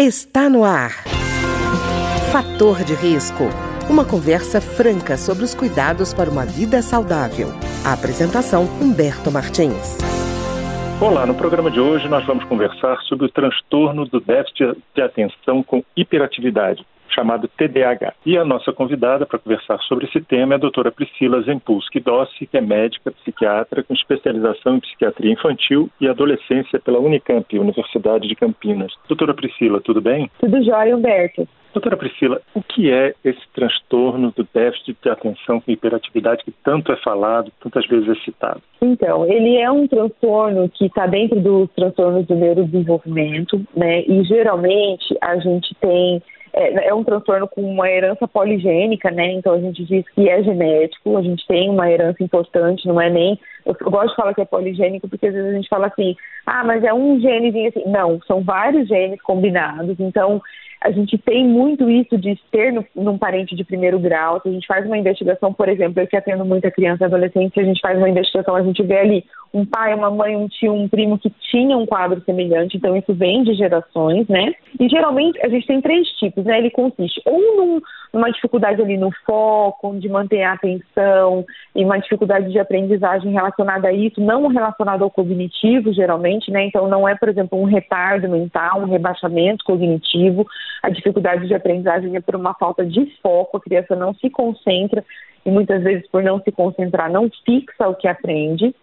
Está no ar. Fator de risco. Uma conversa franca sobre os cuidados para uma vida saudável. A apresentação Humberto Martins. Olá, no programa de hoje nós vamos conversar sobre o transtorno do déficit de atenção com hiperatividade chamado TDAH. E a nossa convidada para conversar sobre esse tema é a doutora Priscila Zempulski Dossi, que é médica psiquiatra com especialização em psiquiatria infantil e adolescência pela Unicamp, Universidade de Campinas. Doutora Priscila, tudo bem? Tudo jóia, Humberto. Doutora Priscila, o que é esse transtorno do déficit de atenção com hiperatividade que tanto é falado, tantas vezes é citado? Então, ele é um transtorno que está dentro dos transtornos do neurodesenvolvimento, né? E geralmente a gente tem é, é, um transtorno com uma herança poligênica, né? Então a gente diz que é genético, a gente tem uma herança importante, não é nem. Eu, eu gosto de falar que é poligênico porque às vezes a gente fala assim, ah, mas é um genezinho assim. Não, são vários genes combinados. Então a gente tem muito isso de ter no, num parente de primeiro grau. Se a gente faz uma investigação, por exemplo, eu que atendo muita criança e adolescente, a gente faz uma investigação, a gente vê ali um pai, uma mãe, um tio, um primo que tinha um quadro semelhante, então isso vem de gerações, né? E geralmente a gente tem três tipos, né? Ele consiste ou num, numa dificuldade ali no foco, de manter a atenção, e uma dificuldade de aprendizagem relacionada a isso, não relacionada ao cognitivo, geralmente, né? Então não é, por exemplo, um retardo mental, um rebaixamento cognitivo, a dificuldade de aprendizagem é por uma falta de foco, a criança não se concentra e muitas vezes por não se concentrar não fixa o que aprende.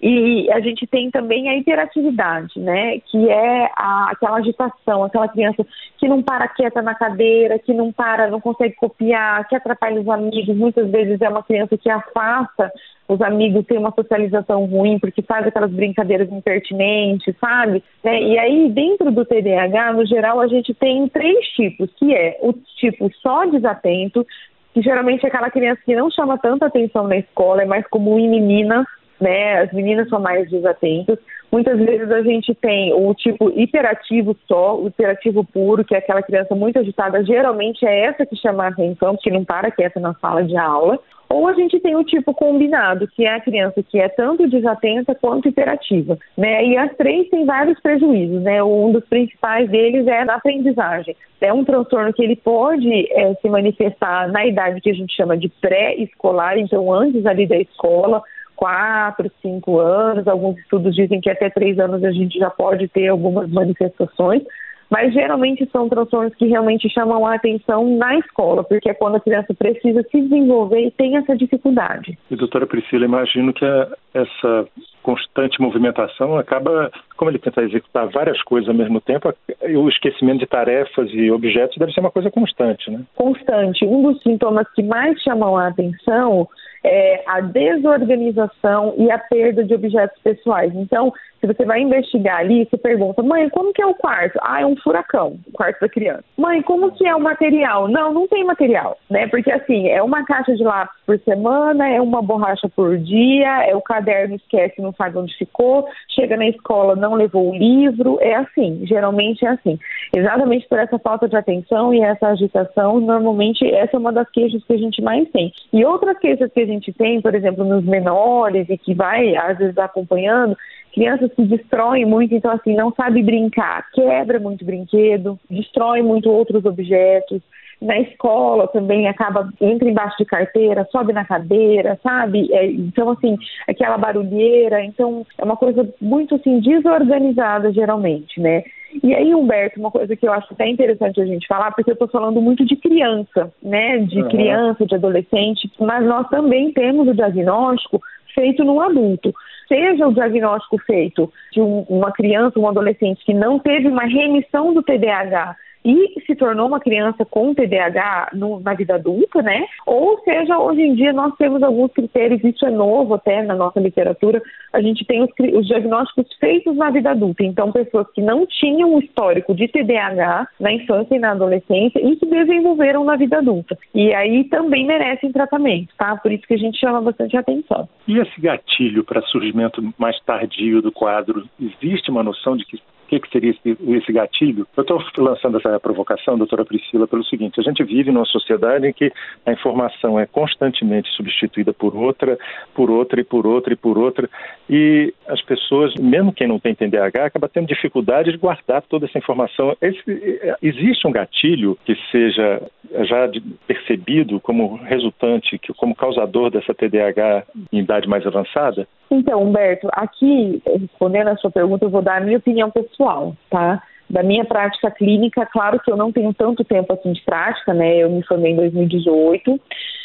E a gente tem também a hiperatividade, né? Que é a, aquela agitação, aquela criança que não para quieta na cadeira, que não para, não consegue copiar, que atrapalha os amigos. Muitas vezes é uma criança que afasta os amigos, tem uma socialização ruim, porque faz aquelas brincadeiras impertinentes, sabe? Né? E aí, dentro do TDAH, no geral, a gente tem três tipos, que é o tipo só desatento, que geralmente é aquela criança que não chama tanta atenção na escola, é mais comum em meninas, né? As meninas são mais desatentas. Muitas vezes a gente tem o tipo hiperativo só, o hiperativo puro, que é aquela criança muito agitada. Geralmente é essa que chama a atenção, porque não para quieta na sala de aula. Ou a gente tem o tipo combinado, que é a criança que é tanto desatenta quanto hiperativa, né? E as três têm vários prejuízos, né? Um dos principais deles é na aprendizagem. É um transtorno que ele pode é, se manifestar na idade que a gente chama de pré-escolar, então antes ali da escola, quatro, cinco anos. Alguns estudos dizem que até três anos a gente já pode ter algumas manifestações, mas geralmente são transtornos que realmente chamam a atenção na escola, porque é quando a criança precisa se desenvolver e tem essa dificuldade. E doutora Priscila, imagino que a, essa constante movimentação acaba, como ele tenta executar várias coisas ao mesmo tempo, o esquecimento de tarefas e objetos deve ser uma coisa constante, né? Constante. Um dos sintomas que mais chamam a atenção é a desorganização e a perda de objetos pessoais. Então, se você vai investigar ali, você pergunta, mãe, como que é o quarto? Ah, é um furacão, o quarto da criança. Mãe, como que é o material? Não, não tem material, né? Porque assim, é uma caixa de lápis por semana, é uma borracha por dia, é o caderno esquece, não sabe onde ficou, chega na escola, não levou o livro, é assim, geralmente é assim. Exatamente por essa falta de atenção e essa agitação, normalmente essa é uma das queixas que a gente mais tem. E outras queixas que a gente tem, por exemplo, nos menores e que vai, às vezes, acompanhando, crianças se destroem muito, então assim, não sabe brincar, quebra muito brinquedo, destrói muito outros objetos. Na escola também acaba, entra embaixo de carteira, sobe na cadeira, sabe? É, então, assim, aquela barulheira. Então, é uma coisa muito, assim, desorganizada, geralmente, né? E aí, Humberto, uma coisa que eu acho até interessante a gente falar, porque eu estou falando muito de criança, né? De uhum. criança, de adolescente, mas nós também temos o diagnóstico feito no adulto seja o diagnóstico feito de um, uma criança, um adolescente que não teve uma remissão do TDAH e se tornou uma criança com TDAH no, na vida adulta, né? Ou seja, hoje em dia nós temos alguns critérios, isso é novo até na nossa literatura, a gente tem os, os diagnósticos feitos na vida adulta. Então, pessoas que não tinham um histórico de TDAH na infância e na adolescência e que desenvolveram na vida adulta. E aí também merecem tratamento, tá? Por isso que a gente chama bastante atenção. E esse gatilho para surgimento mais tardio do quadro, existe uma noção de que que, que seria esse, esse gatilho? Eu estou lançando essa provocação, doutora Priscila, pelo seguinte: a gente vive numa sociedade em que a informação é constantemente substituída por outra, por outra e por outra e por outra, e as pessoas, mesmo quem não tem TDAH, acaba tendo dificuldade de guardar toda essa informação. Esse, existe um gatilho que seja já percebido como resultante, como causador dessa TDAH em idade mais avançada? Então, Humberto, aqui, respondendo a sua pergunta, eu vou dar a minha opinião pessoal, tá? Da minha prática clínica, claro que eu não tenho tanto tempo assim de prática, né? Eu me formei em 2018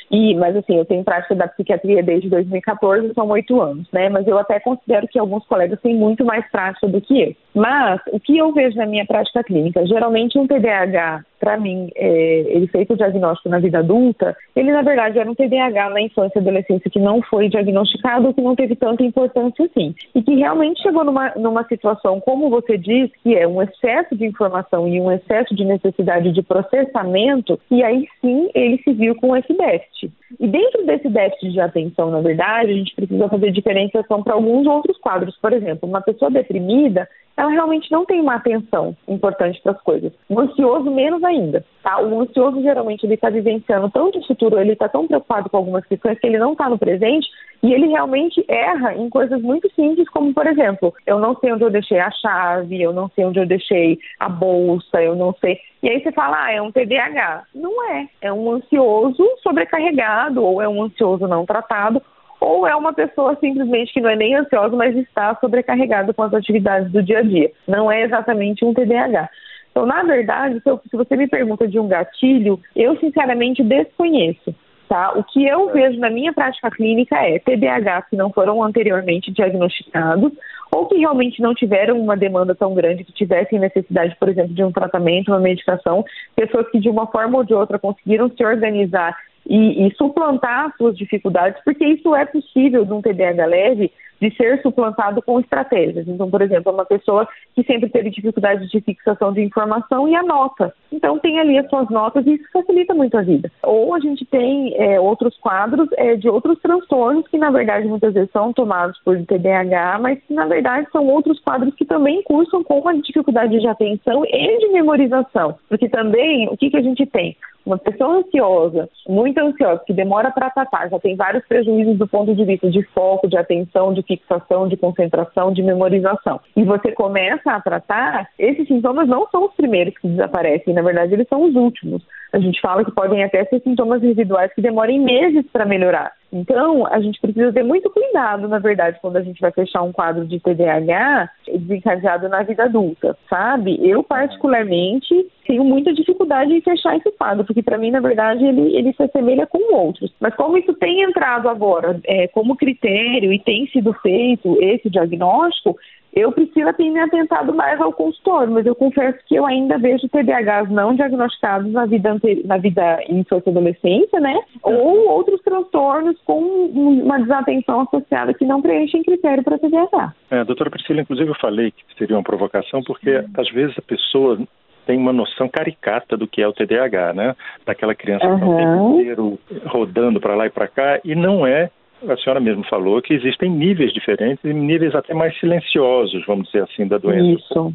e, mas assim, eu tenho prática da psiquiatria desde 2014, são oito anos, né? Mas eu até considero que alguns colegas têm muito mais prática do que eu. Mas o que eu vejo na minha prática clínica, geralmente um TDAH, para mim, é, ele fez o diagnóstico na vida adulta, ele na verdade era um TDAH na infância e adolescência que não foi diagnosticado, que não teve tanta importância assim, e que realmente chegou numa, numa situação, como você diz, que é um excesso de informação e um excesso de necessidade de processamento, e aí sim ele se viu com esse déficit déficit. E dentro desse déficit de atenção, na verdade, a gente precisa fazer diferenciação para alguns outros quadros. Por exemplo, uma pessoa deprimida, ela realmente não tem uma atenção importante para as coisas. O ansioso, menos ainda. Tá? O ansioso, geralmente, ele está vivenciando tanto o futuro, ele está tão preocupado com algumas questões que ele não está no presente e ele realmente erra em coisas muito simples, como, por exemplo, eu não sei onde eu deixei a chave, eu não sei onde eu deixei a bolsa, eu não sei. E aí você fala, ah, é um TDAH. Não é. É um ansioso sobrecarregado ou é um ansioso não tratado ou é uma pessoa simplesmente que não é nem ansiosa, mas está sobrecarregada com as atividades do dia a dia. Não é exatamente um TDAH. Então, na verdade, se, eu, se você me pergunta de um gatilho, eu sinceramente desconheço. Tá? O que eu vejo na minha prática clínica é TDAH que não foram anteriormente diagnosticados ou que realmente não tiveram uma demanda tão grande, que tivessem necessidade, por exemplo, de um tratamento, uma medicação, pessoas que de uma forma ou de outra conseguiram se organizar e, e suplantar suas dificuldades, porque isso é possível de um TDAH leve de ser suplantado com estratégias. Então, por exemplo, uma pessoa que sempre teve dificuldade de fixação de informação e anota. Então, tem ali as suas notas e isso facilita muito a vida. Ou a gente tem é, outros quadros é, de outros transtornos que, na verdade, muitas vezes são tomados por TDAH, mas que, na verdade, são outros quadros que também cursam com a dificuldade de atenção e de memorização. Porque também, o que, que a gente tem? Uma pessoa ansiosa, muito ansiosa, que demora para tratar, já tem vários prejuízos do ponto de vista de foco, de atenção, de fixação, de concentração, de memorização. E você começa a tratar, esses sintomas não são os primeiros que desaparecem, na verdade, eles são os últimos. A gente fala que podem até ser sintomas residuais que demorem meses para melhorar. Então, a gente precisa ter muito cuidado, na verdade, quando a gente vai fechar um quadro de TDAH desencadeado na vida adulta, sabe? Eu, particularmente, tenho muita dificuldade em fechar esse quadro, porque para mim, na verdade, ele, ele se assemelha com outros. Mas como isso tem entrado agora é, como critério e tem sido feito esse diagnóstico, eu, Priscila, tenho me atentado mais ao consultório, mas eu confesso que eu ainda vejo TDAHs não diagnosticados na vida, na vida infância e adolescência, né? Ou outros transtornos com uma desatenção associada que não preenchem critério para TDAH. É, doutora Priscila, inclusive eu falei que seria uma provocação, porque uhum. às vezes a pessoa tem uma noção caricata do que é o TDAH, né? Daquela criança uhum. que está o tempo inteiro rodando para lá e para cá, e não é a senhora mesmo falou que existem níveis diferentes e níveis até mais silenciosos, vamos dizer assim, da doença. Isso.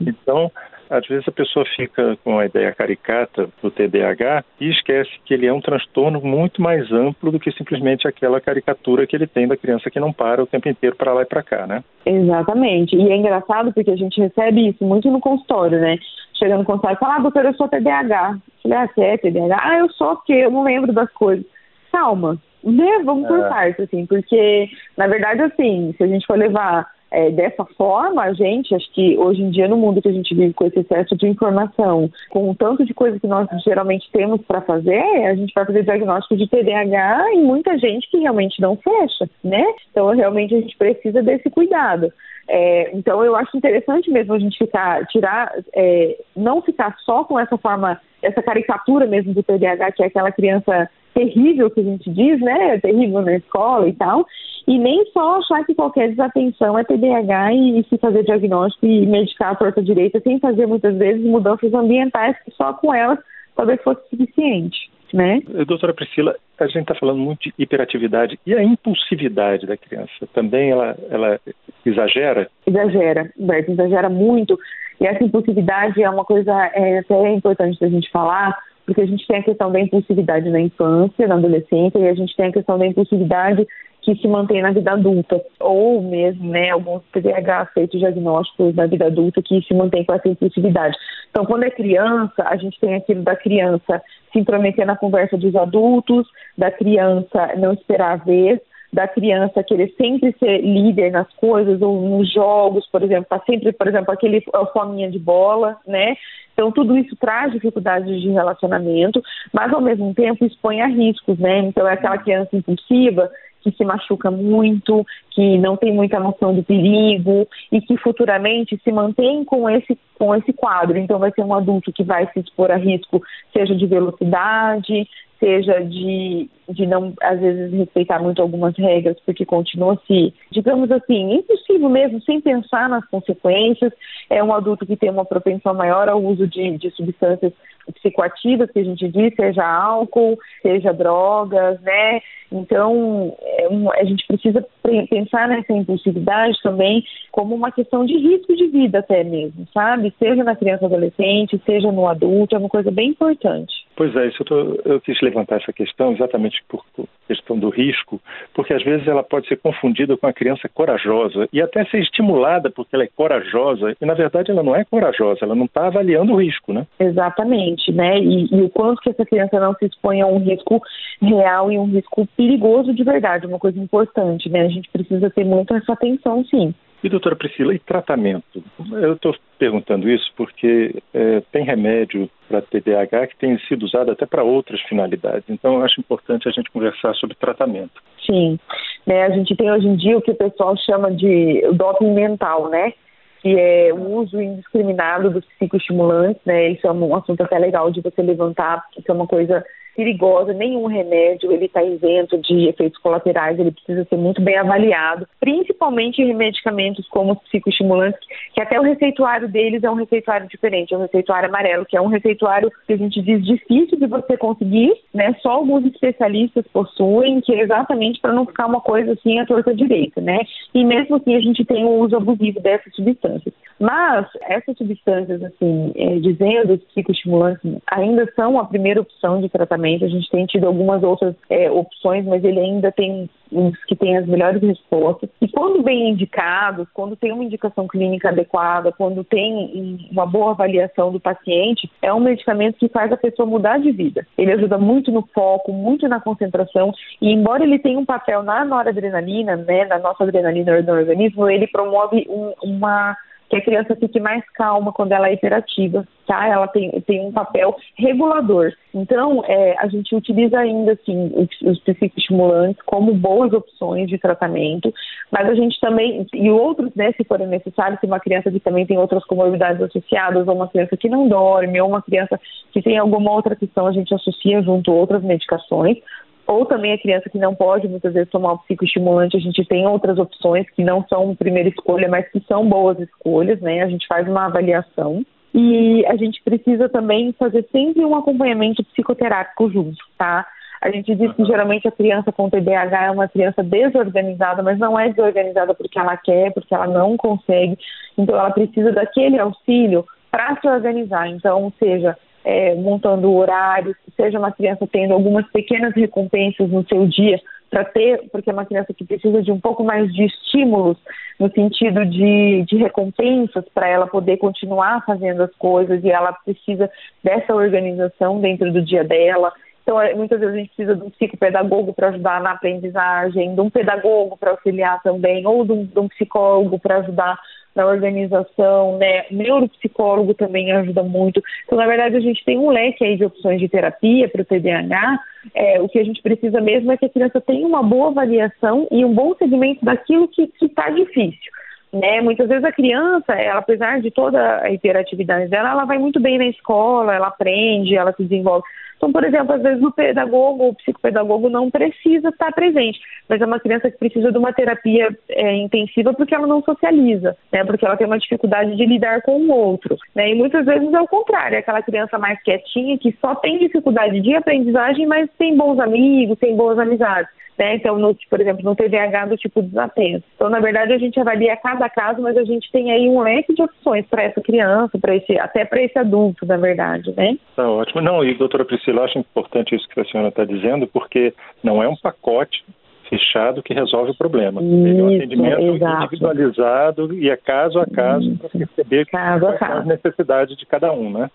Então, às vezes a pessoa fica com a ideia caricata do TDAH e esquece que ele é um transtorno muito mais amplo do que simplesmente aquela caricatura que ele tem da criança que não para o tempo inteiro para lá e para cá, né? Exatamente. E é engraçado porque a gente recebe isso muito no consultório, né? Chega no consultório e fala, ah, doutor, eu sou TDAH. Eu falei, ah, você é TDAH? Ah, eu sou porque eu não lembro das coisas. Calma, né? Vamos por é. partes, assim, porque, na verdade, assim, se a gente for levar é, dessa forma, a gente, acho que hoje em dia, no mundo que a gente vive com esse excesso de informação, com o tanto de coisa que nós geralmente temos para fazer, a gente vai fazer diagnóstico de TDAH em muita gente que realmente não fecha, né? Então, realmente, a gente precisa desse cuidado. É, então eu acho interessante mesmo a gente ficar, tirar, é, não ficar só com essa forma, essa caricatura mesmo do TDAH, que é aquela criança terrível que a gente diz, né? Terrível na escola e tal. E nem só achar que qualquer desatenção é TDAH e, e se fazer diagnóstico e medicar a torta direita sem fazer muitas vezes mudanças ambientais que só com elas talvez fosse suficiente. Né? Doutora Priscila, a gente está falando muito de hiperatividade e a impulsividade da criança também ela, ela exagera? Exagera, Berto, exagera muito. E essa impulsividade é uma coisa é, até importante da gente falar, porque a gente tem a questão da impulsividade na infância, na adolescência, e a gente tem a questão da impulsividade que se mantém na vida adulta, ou mesmo, né, alguns TDAH feitos diagnósticos na vida adulta que se mantém com essa impulsividade. Então, quando é criança, a gente tem aquilo da criança se intrometer na conversa dos adultos, da criança não esperar a vez, da criança querer sempre ser líder nas coisas ou nos jogos, por exemplo, tá sempre, por exemplo, aquele fominha de bola, né? Então tudo isso traz dificuldades de relacionamento, mas ao mesmo tempo expõe a riscos, né? Então é aquela criança impulsiva que se machuca muito, que não tem muita noção do perigo e que futuramente se mantém com esse, com esse quadro. Então, vai ser um adulto que vai se expor a risco, seja de velocidade, seja de, de não, às vezes, respeitar muito algumas regras, porque continua se, digamos assim, impossível mesmo, sem pensar nas consequências. É um adulto que tem uma propensão maior ao uso de, de substâncias psicoativas, que a gente diz, seja álcool, seja drogas, né? Então, é a gente precisa pensar nessa impulsividade também como uma questão de risco de vida até mesmo, sabe? Seja na criança adolescente, seja no adulto, é uma coisa bem importante. Pois é, isso eu, tô, eu quis levantar essa questão exatamente por, questão do risco, porque às vezes ela pode ser confundida com a criança corajosa e até ser estimulada porque ela é corajosa e na verdade ela não é corajosa, ela não está avaliando o risco, né? Exatamente, né? E, e, o quanto que essa criança não se expõe a um risco real e um risco perigoso de verdade, uma coisa importante, né? A gente precisa ter muito essa atenção, sim. E, doutora Priscila, e tratamento? Eu estou perguntando isso porque é, tem remédio para TDAH que tem sido usado até para outras finalidades. Então, eu acho importante a gente conversar sobre tratamento. Sim. Né, a gente tem hoje em dia o que o pessoal chama de doping mental, né? Que é o uso indiscriminado dos psicoestimulantes, né? Isso é um assunto até legal de você levantar, porque é uma coisa perigosa, nenhum remédio ele está isento de efeitos colaterais, ele precisa ser muito bem avaliado, principalmente em medicamentos como psicoestimulantes, que até o receituário deles é um receituário diferente, é um receituário amarelo, que é um receituário que a gente diz difícil de você conseguir, né? Só alguns especialistas possuem, que é exatamente para não ficar uma coisa assim à torta direita, né? E mesmo assim a gente tem o uso abusivo dessas substâncias. Mas essas substâncias, assim, é, dizendo os psicoestimulantes ainda são a primeira opção de tratamento a gente tem tido algumas outras é, opções, mas ele ainda tem uns que têm as melhores respostas. E quando bem indicados, quando tem uma indicação clínica adequada, quando tem uma boa avaliação do paciente, é um medicamento que faz a pessoa mudar de vida. Ele ajuda muito no foco, muito na concentração, e embora ele tenha um papel na noradrenalina, né, na nossa adrenalina no organismo, ele promove um, uma que a criança fique mais calma quando ela é hiperativa, tá? Ela tem, tem um papel regulador. Então, é, a gente utiliza ainda, assim, os, psicoestimulantes como boas opções de tratamento, mas a gente também, e outros, né, se forem necessários, se uma criança que também tem outras comorbidades associadas, ou uma criança que não dorme, ou uma criança que tem alguma outra questão, a gente associa junto outras medicações, ou também a criança que não pode muitas vezes tomar um psicoestimulante, a gente tem outras opções que não são primeira escolha, mas que são boas escolhas, né? A gente faz uma avaliação. E a gente precisa também fazer sempre um acompanhamento psicoterápico junto, tá? A gente diz que geralmente a criança com TDAH é uma criança desorganizada, mas não é desorganizada porque ela quer, porque ela não consegue. Então ela precisa daquele auxílio para se organizar. Então, seja é, montando horários, seja uma criança tendo algumas pequenas recompensas no seu dia para ter, porque é uma criança que precisa de um pouco mais de estímulos no sentido de, de recompensas para ela poder continuar fazendo as coisas e ela precisa dessa organização dentro do dia dela. Então, é, muitas vezes a gente precisa de um psicopedagogo para ajudar na aprendizagem, de um pedagogo para auxiliar também, ou de um, de um psicólogo para ajudar na organização, né? Neuropsicólogo também ajuda muito. Então, na verdade, a gente tem um leque aí de opções de terapia para o TDAH. É, o que a gente precisa mesmo é que a criança tenha uma boa avaliação e um bom segmento daquilo que está difícil. Né? Muitas vezes a criança, ela, apesar de toda a hiperatividade dela, ela vai muito bem na escola, ela aprende, ela se desenvolve. Então, por exemplo, às vezes o pedagogo ou o psicopedagogo não precisa estar presente, mas é uma criança que precisa de uma terapia é, intensiva porque ela não socializa, né? Porque ela tem uma dificuldade de lidar com o outro, né? E muitas vezes é o contrário, é aquela criança mais quietinha que só tem dificuldade de aprendizagem, mas tem bons amigos, tem boas amizades. Né? Então, no, por exemplo, no TDAH do tipo desatento. Então, na verdade, a gente avalia cada caso, mas a gente tem aí um leque de opções para essa criança, para esse, até para esse adulto, na verdade, né? Tá ótimo. Não, e doutora Priscila, acho importante isso que a senhora está dizendo, porque não é um pacote fechado que resolve o problema. Isso, Ele é um atendimento exato. individualizado e é caso a caso para perceber caso a caso. a necessidade de cada um, né?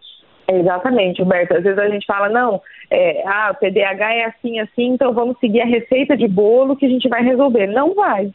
Exatamente, Humberto. Às vezes a gente fala, não, é, ah, o TDAH é assim, assim, então vamos seguir a receita de bolo que a gente vai resolver. Não vai.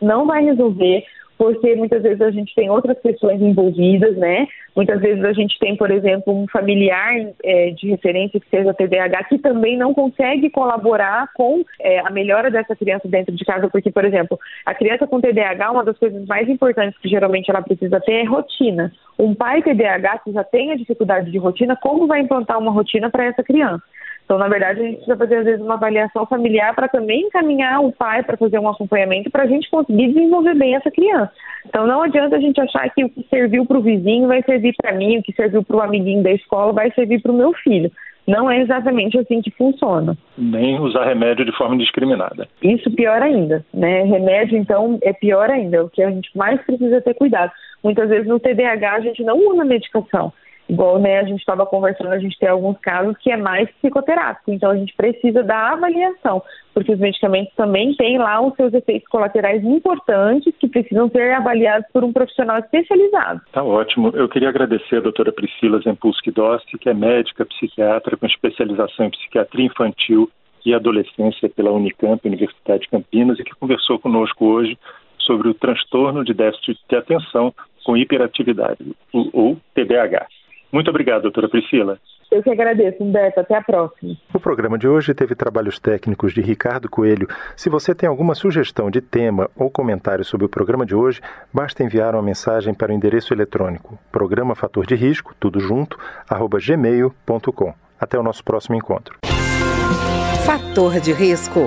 Não vai resolver porque muitas vezes a gente tem outras pessoas envolvidas, né? Muitas vezes a gente tem, por exemplo, um familiar é, de referência que seja TDAH que também não consegue colaborar com é, a melhora dessa criança dentro de casa, porque, por exemplo, a criança com TDAH, uma das coisas mais importantes que geralmente ela precisa ter é rotina. Um pai TDAH que já tem a dificuldade de rotina, como vai implantar uma rotina para essa criança? Então, na verdade, a gente precisa fazer, às vezes, uma avaliação familiar para também encaminhar o pai para fazer um acompanhamento para a gente conseguir desenvolver bem essa criança. Então, não adianta a gente achar que o que serviu para o vizinho vai servir para mim, o que serviu para o amiguinho da escola vai servir para o meu filho. Não é exatamente assim que funciona. Nem usar remédio de forma indiscriminada. Isso pior ainda, né? Remédio, então, é pior ainda. O que a gente mais precisa ter cuidado. Muitas vezes no TDAH a gente não usa medicação. Igual né, a gente estava conversando, a gente tem alguns casos que é mais psicoterápico, então a gente precisa da avaliação, porque os medicamentos também têm lá os seus efeitos colaterais importantes que precisam ser avaliados por um profissional especializado. Tá ótimo. Eu queria agradecer a doutora Priscila Zempulski Dossi, que é médica psiquiatra com especialização em psiquiatria infantil e adolescência pela Unicamp, Universidade de Campinas, e que conversou conosco hoje sobre o transtorno de déficit de atenção com hiperatividade, ou TDAH. Muito obrigado, doutora Priscila. Eu que agradeço, Humberto. Até a próxima. O programa de hoje teve trabalhos técnicos de Ricardo Coelho. Se você tem alguma sugestão de tema ou comentário sobre o programa de hoje, basta enviar uma mensagem para o endereço eletrônico programa fator de risco, tudo junto, arroba gmail.com. Até o nosso próximo encontro. Fator de risco.